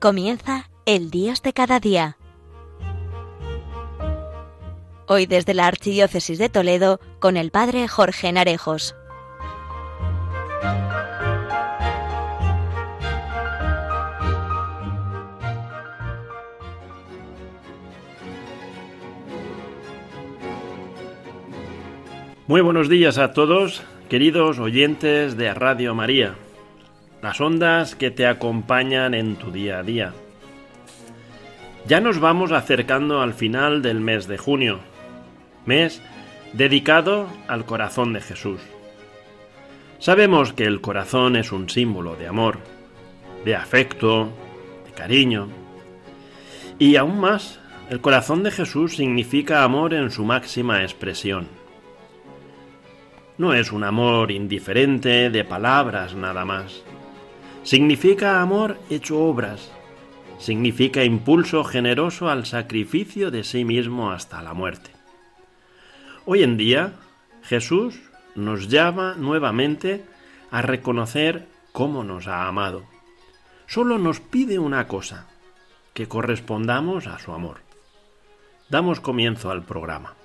Comienza el Dios de cada día. Hoy desde la Archidiócesis de Toledo con el Padre Jorge Narejos. Muy buenos días a todos, queridos oyentes de Radio María, las ondas que te acompañan en tu día a día. Ya nos vamos acercando al final del mes de junio, mes dedicado al corazón de Jesús. Sabemos que el corazón es un símbolo de amor, de afecto, de cariño. Y aún más, el corazón de Jesús significa amor en su máxima expresión no es un amor indiferente de palabras nada más. Significa amor hecho obras. Significa impulso generoso al sacrificio de sí mismo hasta la muerte. Hoy en día, Jesús nos llama nuevamente a reconocer cómo nos ha amado. Solo nos pide una cosa, que correspondamos a su amor. Damos comienzo al programa.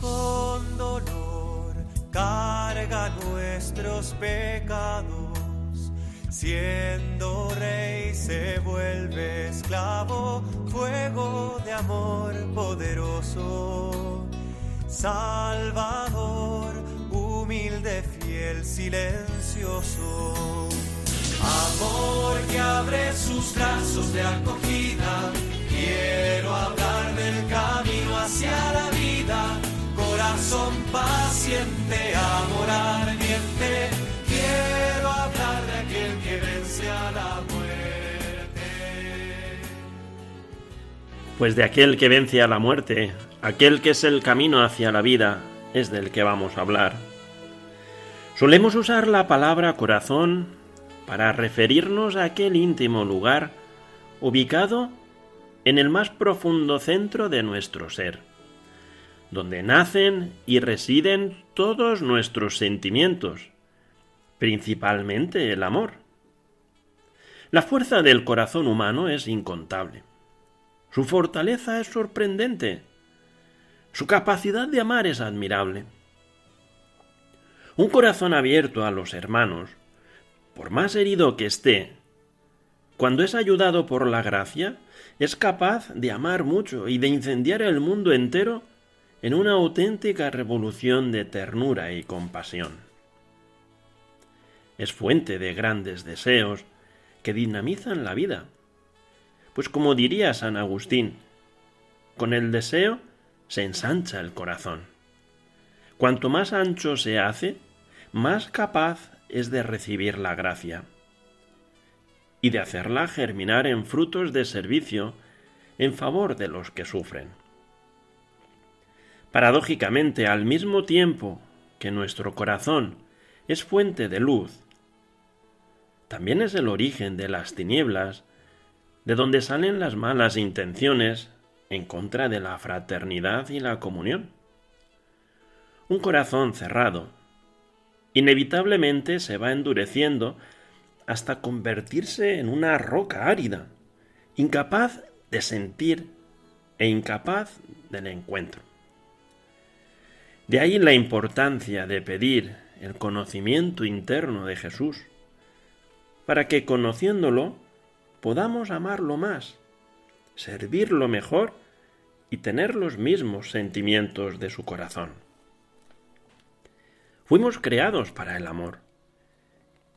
Con dolor carga nuestros pecados, siendo rey se vuelve esclavo, fuego de amor poderoso, salvador, humilde, fiel, silencioso. Amor que abre sus brazos de acogida Quiero hablar del camino hacia la vida, corazón paciente, amor ardiente. Quiero hablar de aquel que vence a la muerte. Pues de aquel que vence a la muerte, aquel que es el camino hacia la vida, es del que vamos a hablar. Solemos usar la palabra corazón para referirnos a aquel íntimo lugar ubicado en el más profundo centro de nuestro ser, donde nacen y residen todos nuestros sentimientos, principalmente el amor. La fuerza del corazón humano es incontable. Su fortaleza es sorprendente. Su capacidad de amar es admirable. Un corazón abierto a los hermanos, por más herido que esté, cuando es ayudado por la gracia, es capaz de amar mucho y de incendiar el mundo entero en una auténtica revolución de ternura y compasión. Es fuente de grandes deseos que dinamizan la vida. Pues como diría San Agustín, con el deseo se ensancha el corazón. Cuanto más ancho se hace, más capaz es de recibir la gracia y de hacerla germinar en frutos de servicio en favor de los que sufren. Paradójicamente, al mismo tiempo que nuestro corazón es fuente de luz, también es el origen de las tinieblas, de donde salen las malas intenciones en contra de la fraternidad y la comunión. Un corazón cerrado inevitablemente se va endureciendo hasta convertirse en una roca árida, incapaz de sentir e incapaz del encuentro. De ahí la importancia de pedir el conocimiento interno de Jesús, para que conociéndolo podamos amarlo más, servirlo mejor y tener los mismos sentimientos de su corazón. Fuimos creados para el amor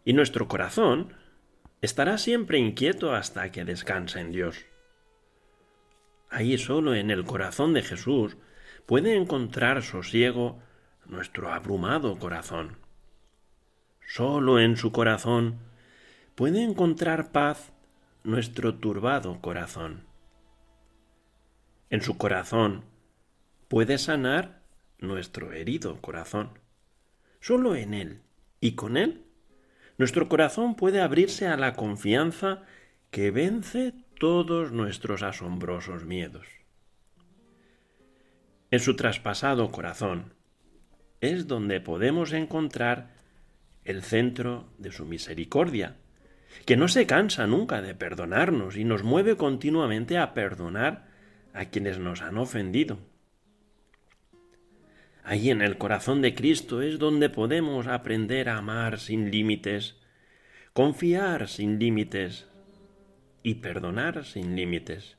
y nuestro corazón estará siempre inquieto hasta que descanse en Dios. Ahí solo en el corazón de Jesús puede encontrar sosiego nuestro abrumado corazón. Solo en su corazón puede encontrar paz nuestro turbado corazón. En su corazón puede sanar nuestro herido corazón. Solo en Él y con Él nuestro corazón puede abrirse a la confianza que vence todos nuestros asombrosos miedos. En su traspasado corazón es donde podemos encontrar el centro de su misericordia, que no se cansa nunca de perdonarnos y nos mueve continuamente a perdonar a quienes nos han ofendido. Ahí en el corazón de Cristo es donde podemos aprender a amar sin límites, confiar sin límites y perdonar sin límites,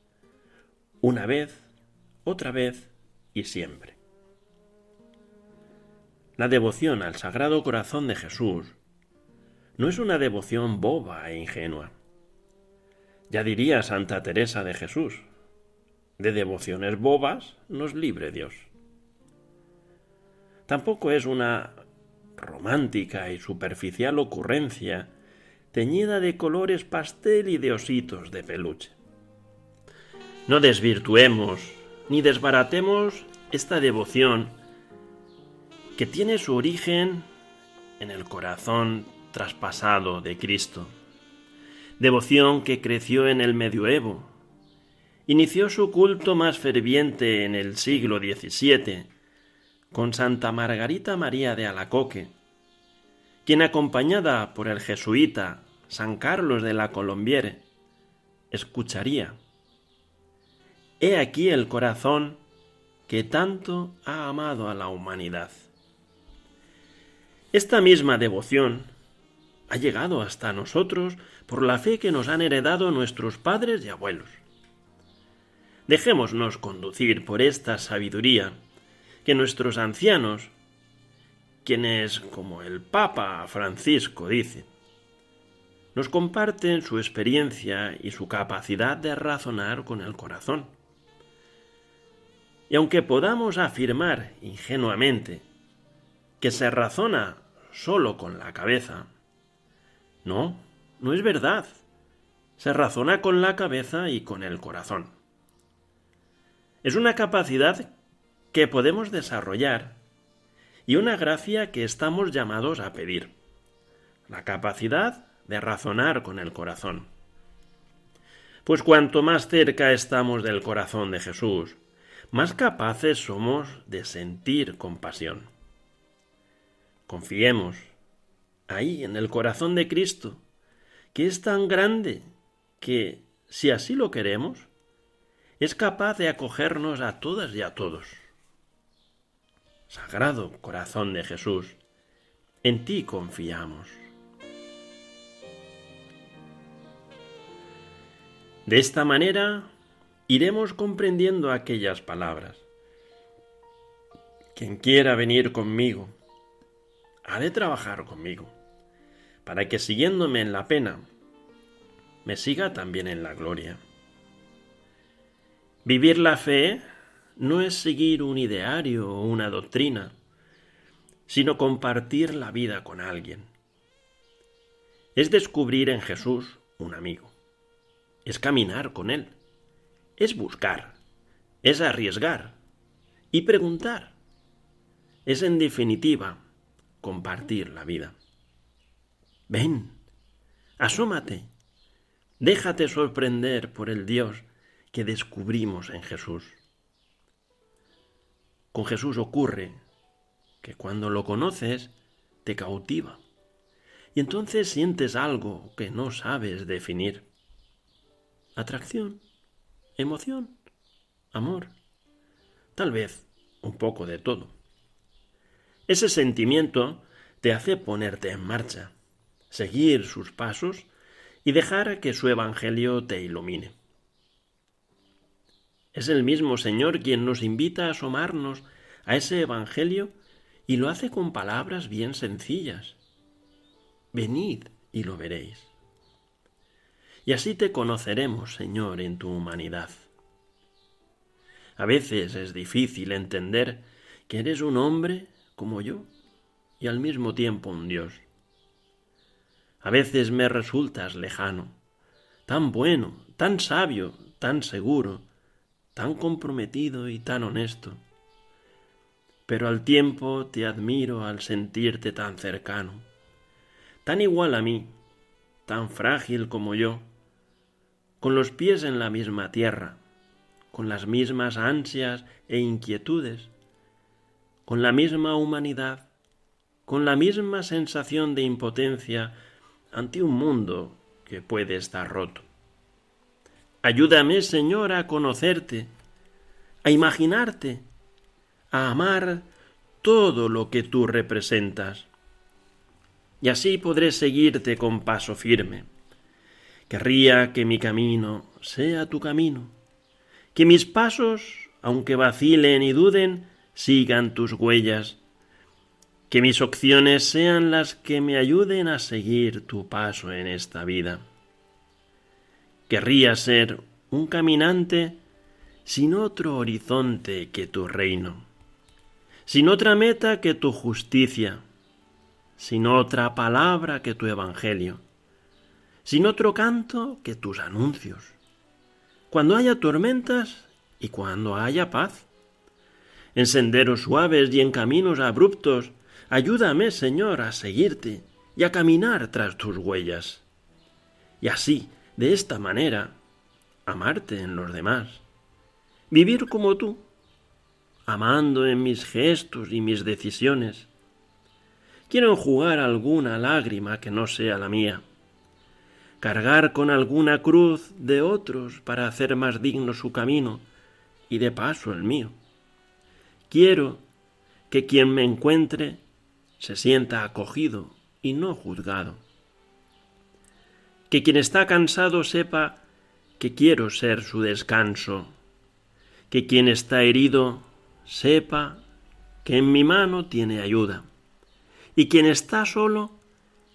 una vez, otra vez y siempre. La devoción al Sagrado Corazón de Jesús no es una devoción boba e ingenua. Ya diría Santa Teresa de Jesús, de devociones bobas nos libre Dios. Tampoco es una romántica y superficial ocurrencia teñida de colores pastel y de ositos de peluche. No desvirtuemos ni desbaratemos esta devoción que tiene su origen en el corazón traspasado de Cristo. Devoción que creció en el medioevo. Inició su culto más ferviente en el siglo XVII con Santa Margarita María de Alacoque, quien acompañada por el jesuita San Carlos de la Colombiere, escucharía. He aquí el corazón que tanto ha amado a la humanidad. Esta misma devoción ha llegado hasta nosotros por la fe que nos han heredado nuestros padres y abuelos. Dejémonos conducir por esta sabiduría que nuestros ancianos, quienes, como el Papa Francisco dice, nos comparten su experiencia y su capacidad de razonar con el corazón. Y aunque podamos afirmar ingenuamente que se razona solo con la cabeza, no, no es verdad. Se razona con la cabeza y con el corazón. Es una capacidad que podemos desarrollar y una gracia que estamos llamados a pedir. La capacidad de razonar con el corazón. Pues cuanto más cerca estamos del corazón de Jesús, más capaces somos de sentir compasión. Confiemos ahí en el corazón de Cristo, que es tan grande que, si así lo queremos, es capaz de acogernos a todas y a todos. Sagrado corazón de Jesús, en ti confiamos. De esta manera iremos comprendiendo aquellas palabras. Quien quiera venir conmigo, ha de trabajar conmigo, para que siguiéndome en la pena, me siga también en la gloria. Vivir la fe no es seguir un ideario o una doctrina, sino compartir la vida con alguien. Es descubrir en Jesús un amigo es caminar con Él, es buscar, es arriesgar y preguntar. Es en definitiva compartir la vida. Ven, asómate, déjate sorprender por el Dios que descubrimos en Jesús. Con Jesús ocurre que cuando lo conoces te cautiva y entonces sientes algo que no sabes definir atracción, emoción, amor, tal vez un poco de todo. Ese sentimiento te hace ponerte en marcha, seguir sus pasos y dejar que su Evangelio te ilumine. Es el mismo Señor quien nos invita a asomarnos a ese Evangelio y lo hace con palabras bien sencillas. Venid y lo veréis y así te conoceremos, Señor, en tu humanidad. A veces es difícil entender que eres un hombre como yo y al mismo tiempo un Dios. A veces me resultas lejano, tan bueno, tan sabio, tan seguro, tan comprometido y tan honesto. Pero al tiempo te admiro al sentirte tan cercano, tan igual a mí, tan frágil como yo, con los pies en la misma tierra, con las mismas ansias e inquietudes, con la misma humanidad, con la misma sensación de impotencia ante un mundo que puede estar roto. Ayúdame, Señor, a conocerte, a imaginarte, a amar todo lo que tú representas. Y así podré seguirte con paso firme. Querría que mi camino sea tu camino, que mis pasos, aunque vacilen y duden, sigan tus huellas, que mis opciones sean las que me ayuden a seguir tu paso en esta vida. Querría ser un caminante sin otro horizonte que tu reino, sin otra meta que tu justicia, sin otra palabra que tu evangelio, sin otro canto que tus anuncios, cuando haya tormentas y cuando haya paz. En senderos suaves y en caminos abruptos, Ayúdame, Señor, a seguirte y a caminar tras tus huellas. Y así, de esta manera, amarte en los demás. Vivir como tú, amando en mis gestos y mis decisiones. Quiero enjugar alguna lágrima que no sea la mía. Cargar con alguna cruz de otros para hacer más digno su camino y de paso el mío. Quiero que quien me encuentre se sienta acogido y no juzgado. Que quien está cansado sepa que quiero ser su descanso. Que quien está herido sepa que en mi mano tiene ayuda. Y quien está solo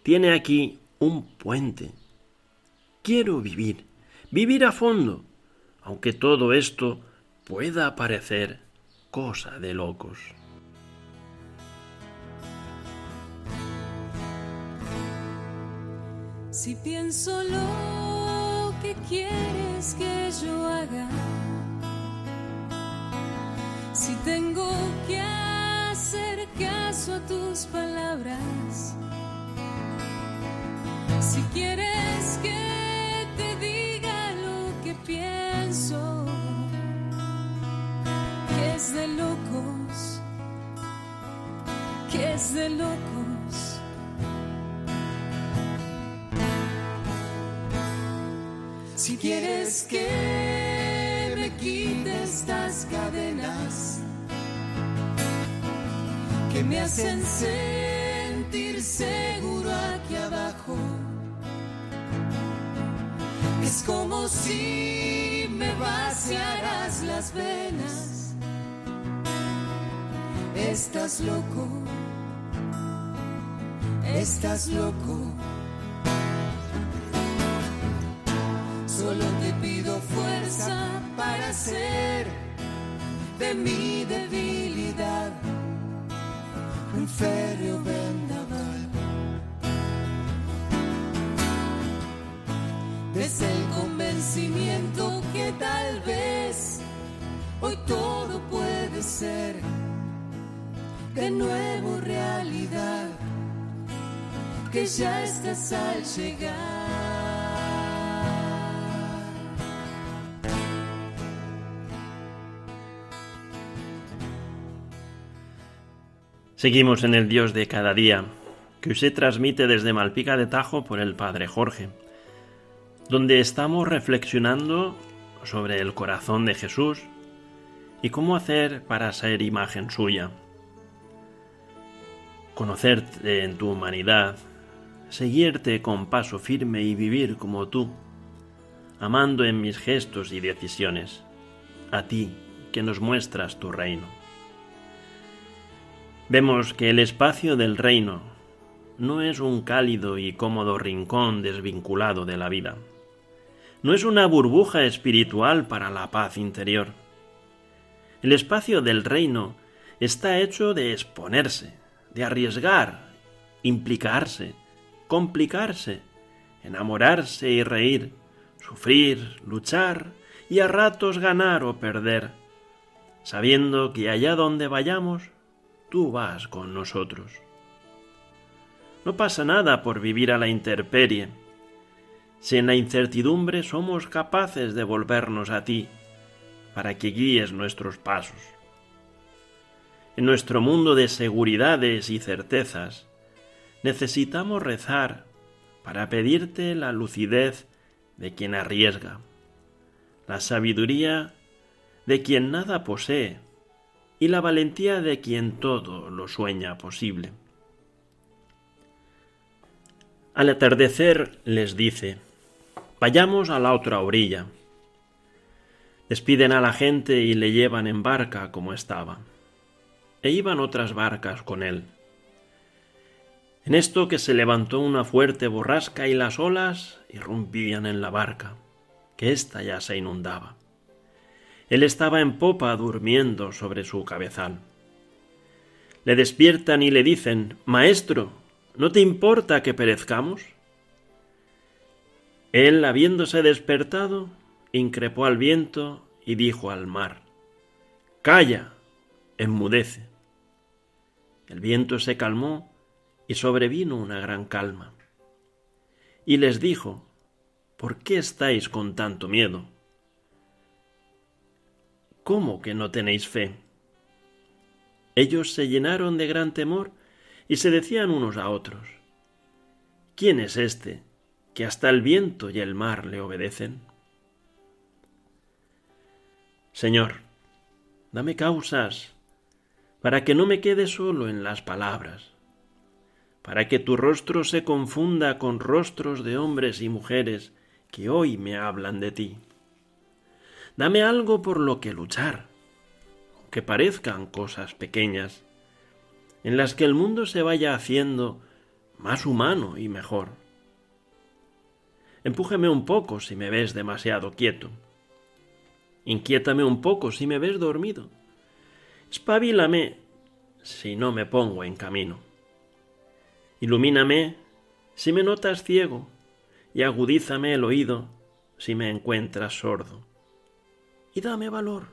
tiene aquí un puente. Quiero vivir, vivir a fondo, aunque todo esto pueda parecer cosa de locos. Si pienso lo que quieres que yo haga, si tengo que hacer caso a tus palabras, si quieres que te diga lo que pienso, que es de locos, que es de locos. Si quieres que me quite estas cadenas que me hacen sentir seguro aquí abajo, es como si me vaciaras las venas. Estás loco, estás loco. Pido fuerza para hacer de mi debilidad un férreo vendaval. Desde el convencimiento que tal vez hoy todo puede ser de nuevo realidad, que ya estás al llegar. Seguimos en el Dios de cada día, que se transmite desde Malpica de Tajo por el Padre Jorge, donde estamos reflexionando sobre el corazón de Jesús y cómo hacer para ser imagen suya. Conocerte en tu humanidad, seguirte con paso firme y vivir como tú, amando en mis gestos y decisiones, a ti que nos muestras tu reino vemos que el espacio del reino no es un cálido y cómodo rincón desvinculado de la vida. No es una burbuja espiritual para la paz interior. El espacio del reino está hecho de exponerse, de arriesgar, implicarse, complicarse, enamorarse y reír, sufrir, luchar y a ratos ganar o perder, sabiendo que allá donde vayamos, tú vas con nosotros. No pasa nada por vivir a la intemperie, si en la incertidumbre somos capaces de volvernos a ti, para que guíes nuestros pasos. En nuestro mundo de seguridades y certezas, necesitamos rezar para pedirte la lucidez de quien arriesga, la sabiduría de quien nada posee y la valentía de quien todo lo sueña posible. Al atardecer les dice, vayamos a la otra orilla. Despiden a la gente y le llevan en barca como estaba. E iban otras barcas con él. En esto que se levantó una fuerte borrasca y las olas irrumpían en la barca, que ésta ya se inundaba. Él estaba en popa durmiendo sobre su cabezal. Le despiertan y le dicen Maestro, ¿no te importa que perezcamos? Él, habiéndose despertado, increpó al viento y dijo al mar Calla, enmudece. El viento se calmó y sobrevino una gran calma. Y les dijo, ¿por qué estáis con tanto miedo? ¿Cómo que no tenéis fe? Ellos se llenaron de gran temor y se decían unos a otros, ¿quién es este que hasta el viento y el mar le obedecen? Señor, dame causas para que no me quede solo en las palabras para que tu rostro se confunda con rostros de hombres y mujeres que hoy me hablan de ti. Dame algo por lo que luchar, aunque parezcan cosas pequeñas, en las que el mundo se vaya haciendo más humano y mejor. Empújame un poco si me ves demasiado quieto. Inquiétame un poco si me ves dormido. Espabilame si no me pongo en camino. Ilumíname si me notas ciego y agudízame el oído si me encuentras sordo. Y dame valor,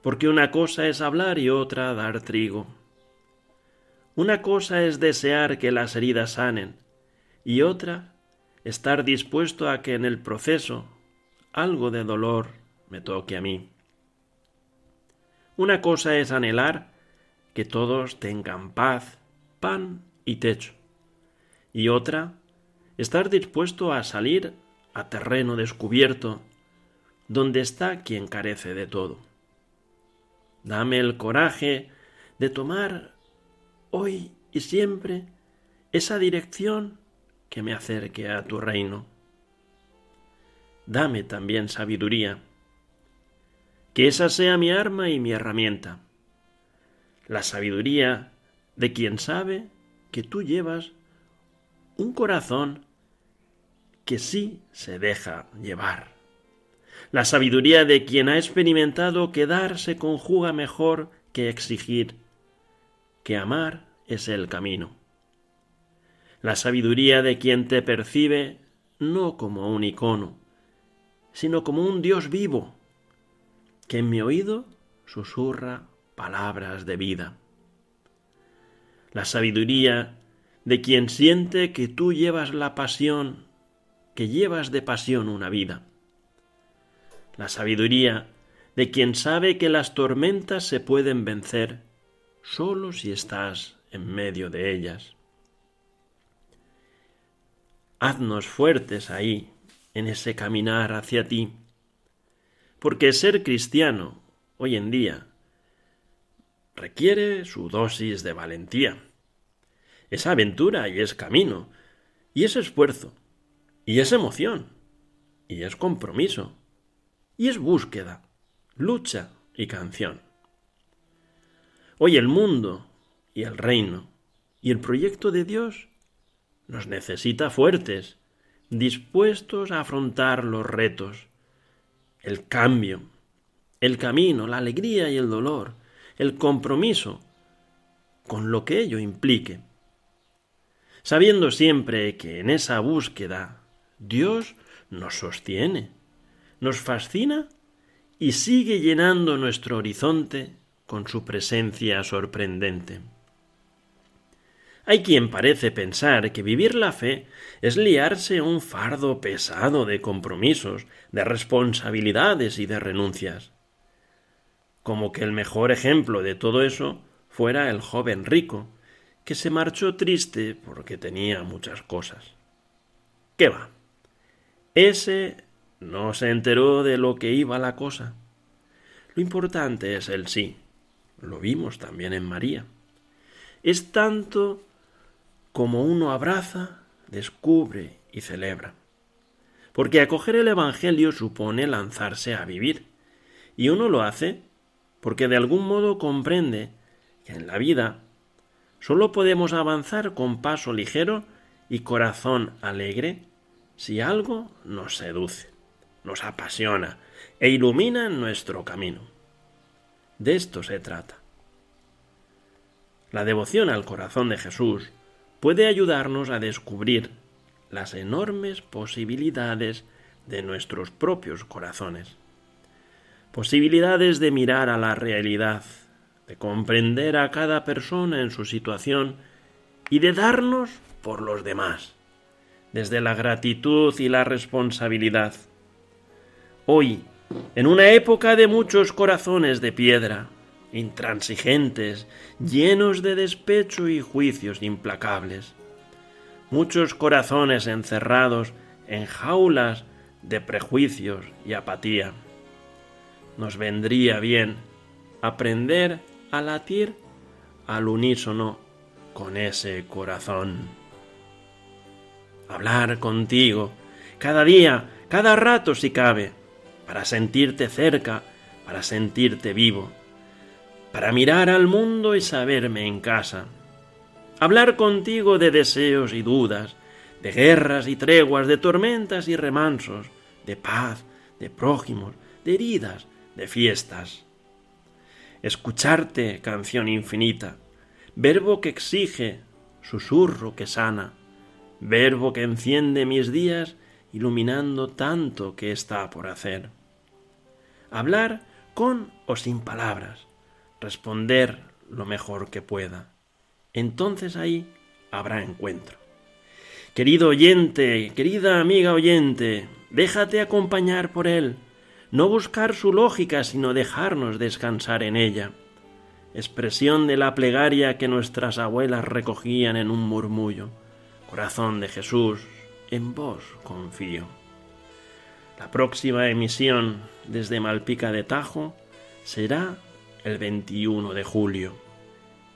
porque una cosa es hablar y otra dar trigo. Una cosa es desear que las heridas sanen y otra estar dispuesto a que en el proceso algo de dolor me toque a mí. Una cosa es anhelar que todos tengan paz, pan y techo. Y otra, estar dispuesto a salir a terreno descubierto, donde está quien carece de todo. Dame el coraje de tomar hoy y siempre esa dirección que me acerque a tu reino. Dame también sabiduría, que esa sea mi arma y mi herramienta, la sabiduría de quien sabe que tú llevas un corazón que sí se deja llevar. La sabiduría de quien ha experimentado que dar se conjuga mejor que exigir, que amar es el camino. La sabiduría de quien te percibe no como un icono, sino como un Dios vivo, que en mi oído susurra palabras de vida la sabiduría de quien siente que tú llevas la pasión, que llevas de pasión una vida. La sabiduría de quien sabe que las tormentas se pueden vencer solo si estás en medio de ellas. Haznos fuertes ahí, en ese caminar hacia ti, porque ser cristiano hoy en día requiere su dosis de valentía. Es aventura y es camino, y es esfuerzo, y es emoción, y es compromiso, y es búsqueda, lucha y canción. Hoy el mundo y el reino y el proyecto de Dios nos necesita fuertes, dispuestos a afrontar los retos, el cambio, el camino, la alegría y el dolor, el compromiso, con lo que ello implique, sabiendo siempre que en esa búsqueda Dios nos sostiene, nos fascina y sigue llenando nuestro horizonte con su presencia sorprendente. Hay quien parece pensar que vivir la fe es liarse un fardo pesado de compromisos, de responsabilidades y de renuncias. Como que el mejor ejemplo de todo eso fuera el joven rico, que se marchó triste porque tenía muchas cosas. ¿Qué va? Ese no se enteró de lo que iba la cosa. Lo importante es el sí. Lo vimos también en María. Es tanto como uno abraza, descubre y celebra. Porque acoger el Evangelio supone lanzarse a vivir, y uno lo hace porque de algún modo comprende que en la vida sólo podemos avanzar con paso ligero y corazón alegre si algo nos seduce, nos apasiona e ilumina nuestro camino. De esto se trata. La devoción al corazón de Jesús puede ayudarnos a descubrir las enormes posibilidades de nuestros propios corazones. Posibilidades de mirar a la realidad, de comprender a cada persona en su situación y de darnos por los demás, desde la gratitud y la responsabilidad. Hoy, en una época de muchos corazones de piedra, intransigentes, llenos de despecho y juicios implacables. Muchos corazones encerrados en jaulas de prejuicios y apatía. Nos vendría bien aprender a latir al unísono con ese corazón. Hablar contigo cada día, cada rato si cabe, para sentirte cerca, para sentirte vivo para mirar al mundo y saberme en casa. Hablar contigo de deseos y dudas, de guerras y treguas, de tormentas y remansos, de paz, de prójimos, de heridas, de fiestas. Escucharte, canción infinita, verbo que exige, susurro que sana, verbo que enciende mis días, iluminando tanto que está por hacer. Hablar con o sin palabras, responder lo mejor que pueda. Entonces ahí habrá encuentro. Querido oyente, querida amiga oyente, déjate acompañar por él, no buscar su lógica, sino dejarnos descansar en ella. Expresión de la plegaria que nuestras abuelas recogían en un murmullo. Corazón de Jesús, en vos confío. La próxima emisión desde Malpica de Tajo será el 21 de julio.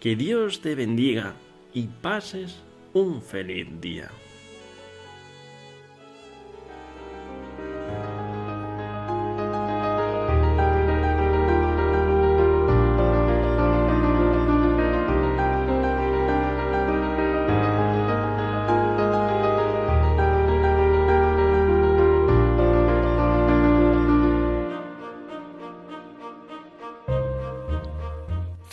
Que Dios te bendiga y pases un feliz día.